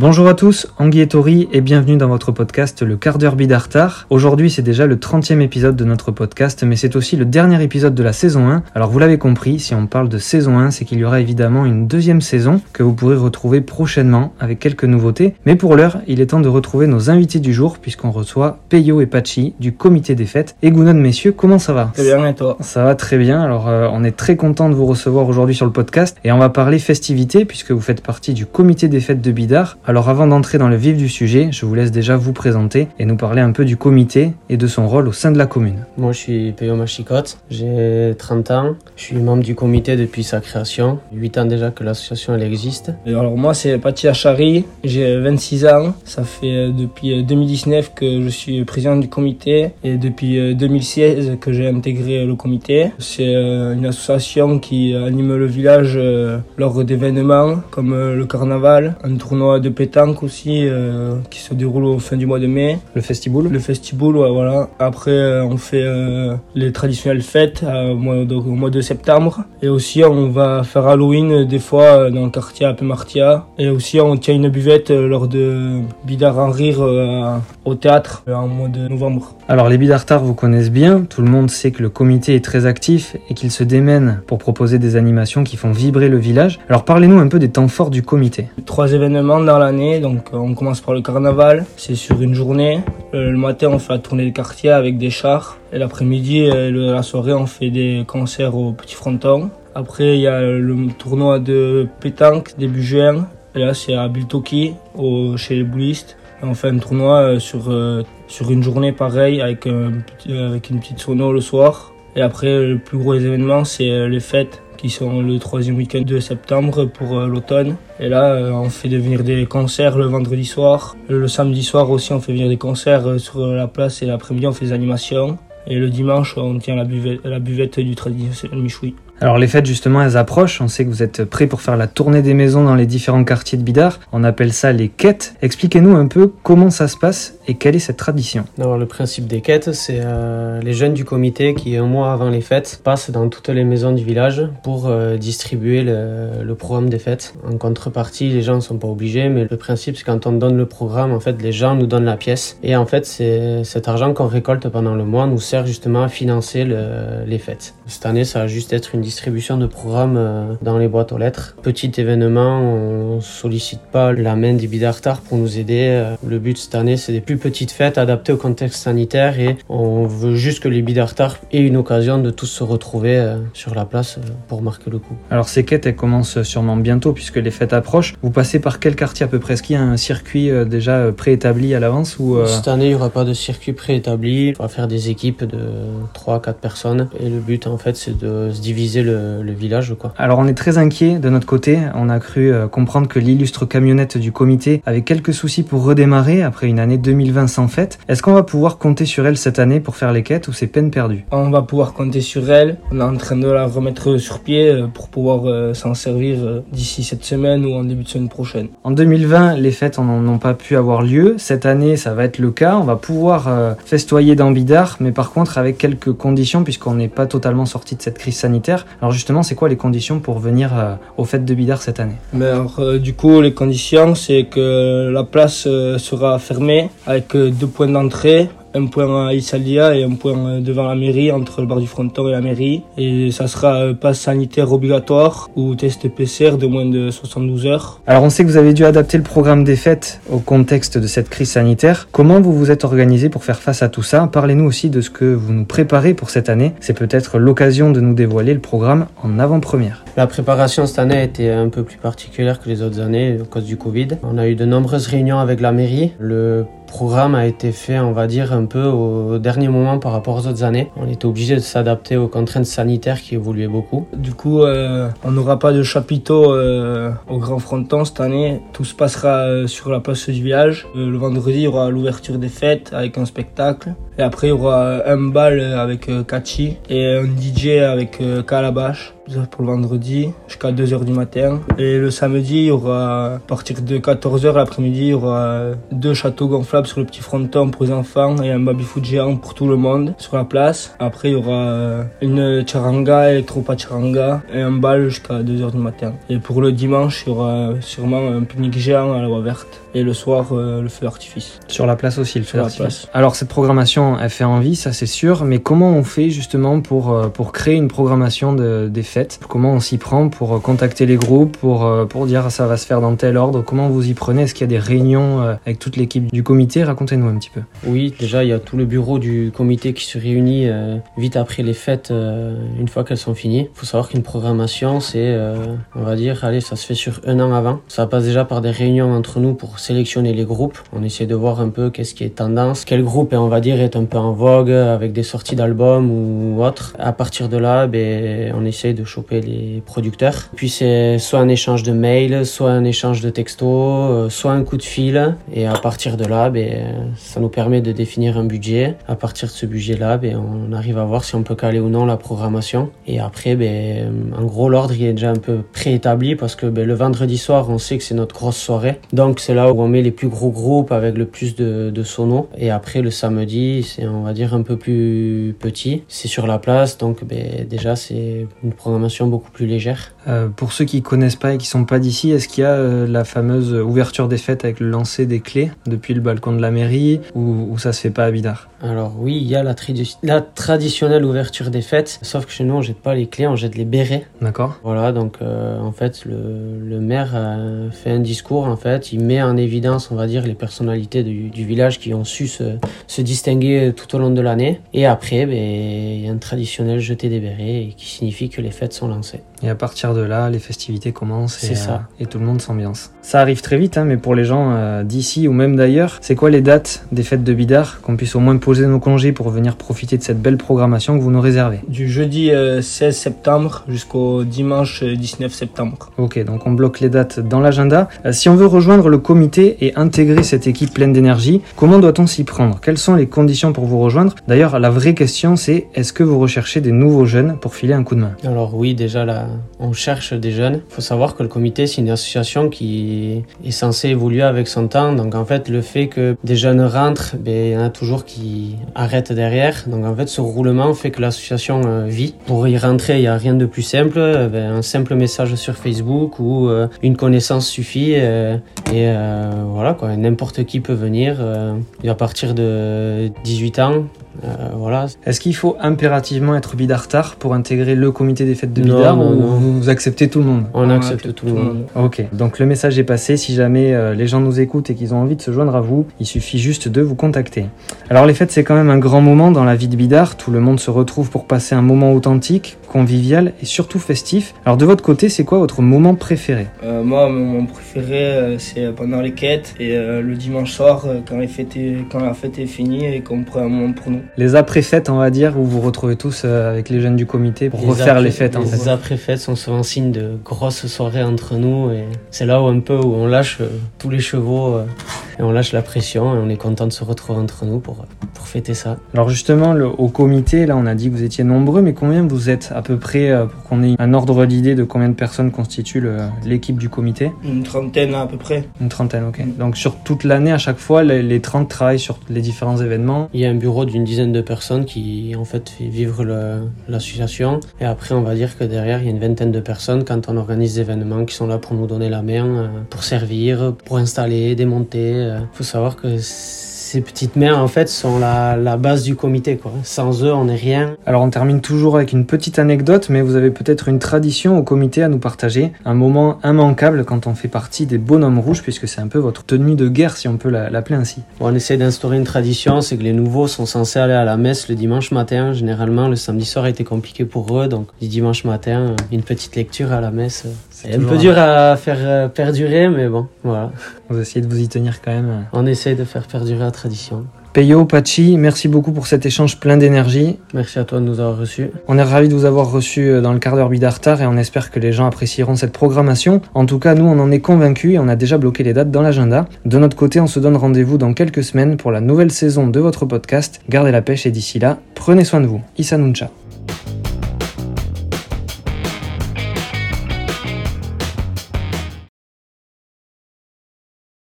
Bonjour à tous, Anguille et Tori et bienvenue dans votre podcast Le quart d'heure Bidartar. Aujourd'hui c'est déjà le 30e épisode de notre podcast mais c'est aussi le dernier épisode de la saison 1. Alors vous l'avez compris, si on parle de saison 1 c'est qu'il y aura évidemment une deuxième saison que vous pourrez retrouver prochainement avec quelques nouveautés. Mais pour l'heure il est temps de retrouver nos invités du jour puisqu'on reçoit Peyo et Pachi du comité des fêtes. Et Gounon messieurs, comment ça va? Très bien et toi? Ça va très bien, alors euh, on est très content de vous recevoir aujourd'hui sur le podcast et on va parler festivités puisque vous faites partie du comité des fêtes de Bidar. Alors avant d'entrer dans le vif du sujet, je vous laisse déjà vous présenter et nous parler un peu du comité et de son rôle au sein de la commune. Moi je suis Péo Machicotte, j'ai 30 ans, je suis membre du comité depuis sa création, 8 ans déjà que l'association elle existe. Alors moi c'est Pati Achari, j'ai 26 ans, ça fait euh, depuis 2019 que je suis président du comité et depuis 2016 que j'ai intégré le comité. C'est euh, une association qui anime le village euh, lors d'événements comme le carnaval, un tournoi de pétanque aussi euh, qui se déroule au fin du mois de mai. Le festival Le festival, ouais, voilà. Après, euh, on fait euh, les traditionnelles fêtes au mois, de, au, mois de, septembre. Et aussi, on va faire Halloween des fois dans le quartier à Pemartia. Et aussi, on tient une buvette lors de Bidar en rire au théâtre en mois de novembre. Alors, les Bidartars vous connaissent bien. Tout le monde sait que le comité est très actif et qu'il se démène pour proposer des animations qui font vibrer le village. Alors, parlez-nous un peu des temps forts du comité. Trois événements dans l'année. Donc on commence par le carnaval, c'est sur une journée. Euh, le matin on fait la tournée des quartiers avec des chars. Et l'après-midi, euh, la soirée on fait des concerts au petit fronton. Après il y a le tournoi de pétanque début juin. Et là c'est à Biltoki, au, chez les boulistes. Et on fait un tournoi euh, sur, sur une journée pareil avec, avec une petite sono le soir. Et après le plus gros événement c'est les fêtes qui sont le troisième week-end de septembre pour euh, l'automne. Et là, euh, on fait devenir des concerts le vendredi soir. Le samedi soir aussi, on fait venir des concerts euh, sur la place et l'après-midi, on fait des animations. Et le dimanche, on tient la buvette, la buvette du traditionnel michoui. Alors les fêtes justement elles approchent, on sait que vous êtes prêts pour faire la tournée des maisons dans les différents quartiers de Bidar, on appelle ça les quêtes. Expliquez-nous un peu comment ça se passe et quelle est cette tradition Alors le principe des quêtes c'est euh, les jeunes du comité qui un mois avant les fêtes passent dans toutes les maisons du village pour euh, distribuer le, programme des fêtes. En contrepartie les gens ne sont pas obligés mais le principe c'est quand on donne le programme en fait les gens nous donnent la pièce et en fait c'est cet argent qu'on récolte pendant le mois nous sert justement à financer le, les fêtes. Cette année ça va juste être une distribution de programmes euh, dans les boîtes aux lettres. Petit événement, on sollicite pas la main des Bidartar pour nous aider. Euh, le but cette année, c'est des plus petites fêtes adaptées au contexte sanitaire et on veut juste que les Bidartar aient une occasion de tous se retrouver euh, sur la place pour marquer le coup. Alors ces quêtes, elles commencent sûrement bientôt puisque les fêtes approchent. Vous passez par quel quartier à peu près? Est-ce qu'il y a un circuit déjà préétabli à l'avance ou Cette année, il n'y aura pas de circuit préétabli. On va faire des équipes de 3-4 personnes et le but en fait, c'est de se diviser le, village. Quoi. Alors on est très inquiet de notre côté. On a cru euh, comprendre que l'illustre camionnette du comité avait quelques soucis pour redémarrer après une année 2020 sans fête. Est-ce qu'on va pouvoir compter sur elle cette année pour faire les quêtes ou c'est peine perdue? On va pouvoir compter sur elle. On est en train de la remettre sur pied euh, pour pouvoir euh, s'en servir d'ici cette semaine ou en début de semaine prochaine. En 2020, les fêtes n'ont pas pu avoir lieu. Cette année, ça va être le cas. On va pouvoir festoyer dans Bidar, mais par contre avec quelques conditions puisqu'on n'est pas totalement sorti de cette crise sanitaire. Alors justement, c'est quoi les conditions pour venir euh, aux fêtes de Bidar cette année? Mais euh, Du coup, les conditions, c'est que la place euh, sera fermée avec deux points d'entrée un point à Isalia et un point devant la mairie, entre le bar du fronton et la mairie. Et ça sera passe sanitaire obligatoire ou test PCR de moins de 72 heures. Alors on sait que vous avez dû adapter le programme des fêtes au contexte de cette crise sanitaire. Comment vous vous êtes organisé pour faire face à tout ça? Parlez-nous aussi de ce que vous nous préparez pour cette année. C'est peut-être l'occasion de nous dévoiler le programme en avant-première. La préparation cette année a été un peu plus particulière que les autres années à cause du Covid. On a eu de nombreuses réunions avec la mairie. Le programme a été fait, on va dire, un peu au dernier moment par rapport aux autres années. On était obligé de s'adapter aux contraintes sanitaires qui évoluaient beaucoup. Du coup, euh, on n'aura pas de chapiteau euh, au Grand Fronton cette année. Tout se passera euh, sur la place du village. le vendredi, il y aura l'ouverture des fêtes avec un spectacle. Et après, il y aura un bal avec Kachi et un DJ avec Calabash pour le vendredi jusqu'à 2h du matin. Et le samedi, il y aura, à partir de 14h l'après-midi, il y aura deux châteaux gonflables sur le petit fronton pour les enfants et un baby-foot géant pour tout le monde sur la place. Après, il y aura une charanga, électropa charanga et un bal jusqu'à 2h du matin. Et pour le dimanche, il y aura sûrement un pique-nique géant à la voie verte. Et le soir euh, le feu d'artifice. Sur la place aussi, le feu d'artifice. Alors cette programmation, elle fait envie, ça c'est sûr, mais comment on fait justement pour, euh, pour créer une programmation de- des fêtes? Comment on s'y prend pour euh, contacter les groupes, pour, euh, pour dire ça va se faire dans tel ordre? Comment vous y prenez? Est-ce qu'il y a des réunions avec toute l'équipe du comité? Racontez-nous un petit peu. Oui, déjà, il y a tout le bureau du comité qui se réunit euh, vite après les fêtes, euh, une fois qu'elles sont finies. Il faut savoir qu'une programmation, c'est, euh, on va dire, allez, ça se fait sur un an avant. Ça passe déjà par des réunions entre nous pour sélectionner les groupes. On essaie de voir un peu qu'est-ce qui est tendance, quel groupe, on va dire, est un peu en vogue avec des sorties d'albums ou autre. À partir de là, ben, on essaye de choper les producteurs. Puis c'est soit un échange de mails, soit un échange de textos, euh, soit un coup de fil. Et à partir de là, ben, ça nous permet de définir un budget. À partir de ce budget-là, ben, on arrive à voir si on peut caler ou non la programmation. Et après, ben, en gros, l'ordre est déjà un peu préétabli parce que ben, le vendredi soir, on sait que c'est notre grosse soirée. Donc c'est là où on met les plus gros groupes avec le plus de, sonos. Et après, le samedi, c'est on va dire un peu plus petit. C'est sur la place, donc ben, déjà c'est une programmation beaucoup plus légère. Euh, pour ceux qui connaissent pas et qui sont pas d'ici, est-ce qu'il y a euh, la fameuse ouverture des fêtes avec le lancer des clés depuis le balcon de la mairie ou, ou ça se fait pas à Bidart? Alors oui, il y a la, tradi- la traditionnelle ouverture des fêtes, sauf que chez nous on jette pas les clés, on jette les bérets. D'accord Voilà, donc euh, en fait le, le maire fait un discours, en fait, il met en évidence, on va dire, les personnalités du, du village qui ont su se, se distinguer tout au long de l'année. Et après, ben, il y a un traditionnel jeté des bérets et qui signifie que les fêtes sont lancées. Et à partir de là, les festivités commencent et, C'est ça. euh, et tout le monde s'ambiance. Ça arrive très vite, hein, mais pour les gens euh, d'ici ou même d'ailleurs, c'est quoi les dates des fêtes de Bidart Qu'on puisse au moins poser nos congés pour venir profiter de cette belle programmation que vous nous réservez? Du jeudi euh, 16 septembre jusqu'au dimanche euh, 19 septembre. Ok, donc on bloque les dates dans l'agenda. Euh, si on veut rejoindre le comité et intégrer cette équipe pleine d'énergie, comment doit-on s'y prendre? Quelles sont les conditions pour vous rejoindre? D'ailleurs, la vraie question c'est est-ce que vous recherchez des nouveaux jeunes pour filer un coup de main? Alors oui, déjà là, on cherche des jeunes. Il faut savoir que le comité, c'est une association qui est censée évoluer avec son temps. Donc en fait, le fait que des jeunes rentrent, ben, il y en a toujours qui arrêtent derrière. Donc en fait, ce roulement fait que l'association euh, vit. Pour y rentrer, il n'y a rien de plus simple. Euh, ben, un simple message sur Facebook ou euh, une connaissance suffit. euh, et voilà, quoi. N'importe qui peut venir. et à partir de 18 ans, euh, voilà, Est-ce qu'il faut impérativement être bidartar pour intégrer le comité des fêtes de Non, Bidart non, ou non. vous acceptez tout le monde on accepte tout le monde. Ok, donc le message est passé. Si jamais euh, les gens nous écoutent et qu'ils ont envie de se joindre à vous, il suffit juste de vous contacter. Alors les fêtes, c'est quand même un grand moment dans la vie de Bidart. Tout le monde se retrouve pour passer un moment authentique, convivial et surtout festif. Alors de votre côté, c'est quoi votre moment préféré? Euh, moi, mon moment préféré, euh, c'est pendant les quêtes et euh, le dimanche soir, euh, quand, les fêtes est- quand la fête est finie et qu'on prend un moment pour nous. Les après-fêtes, on va dire, où vous vous retrouvez tous euh, avec les jeunes du comité pour refaire après- les fêtes en les fait. après-fêtes sont souvent signe de grosses soirées entre nous et c'est là où un peu où on lâche euh, tous les chevaux euh, et on lâche la pression et on est content de se retrouver entre nous pour, euh, pour fêter ça. Alors justement, le- au comité, là, on a dit que vous étiez nombreux, mais combien vous êtes à peu près euh, pour qu'on ait un ordre d'idée de combien de personnes constituent le- l'équipe du comité? Une trentaine à peu près. Une trentaine, ok. Donc sur toute l'année, à chaque fois, les, les 30 travaillent sur les différents événements. Il y a un bureau d'une dizaine de personnes qui en fait fait vivre le- l'association et après on va dire que derrière il y a une vingtaine de personnes quand on organise des événements qui sont là pour nous donner la main, euh, pour servir, pour installer, démonter. Il faut savoir que ces petites mains en fait sont la, la base du comité quoi. Sans eux on n'est rien. Alors on termine toujours avec une petite anecdote, mais vous avez peut-être une tradition au comité à nous partager, un moment immanquable quand on fait partie des bonhommes rouges, puisque c'est un peu votre tenue de guerre, si on peut la- l'appeler ainsi. Bon, on essaie d'instaurer une tradition, c'est que les nouveaux sont censés aller à la messe le dimanche matin. Généralement le samedi soir a été compliqué pour eux, donc le dimanche matin euh, une petite lecture à la messe. euh, C'est un peu dur à faire euh, perdurer, mais bon, voilà. Vous essayez de vous y tenir quand même. On essaie de faire perdurer la tradition. Peyo, Pachi, merci beaucoup pour cet échange plein d'énergie. Merci à toi de nous avoir reçus. On est ravis de vous avoir reçu euh, dans le quart d'heure Bidartar et on espère que les gens apprécieront cette programmation. En tout cas, nous, on en est convaincus et on a déjà bloqué les dates dans l'agenda. De notre côté, on se donne rendez-vous dans quelques semaines pour la nouvelle saison de votre podcast. Gardez la pêche et d'ici là, prenez soin de vous. Issa Nuncha.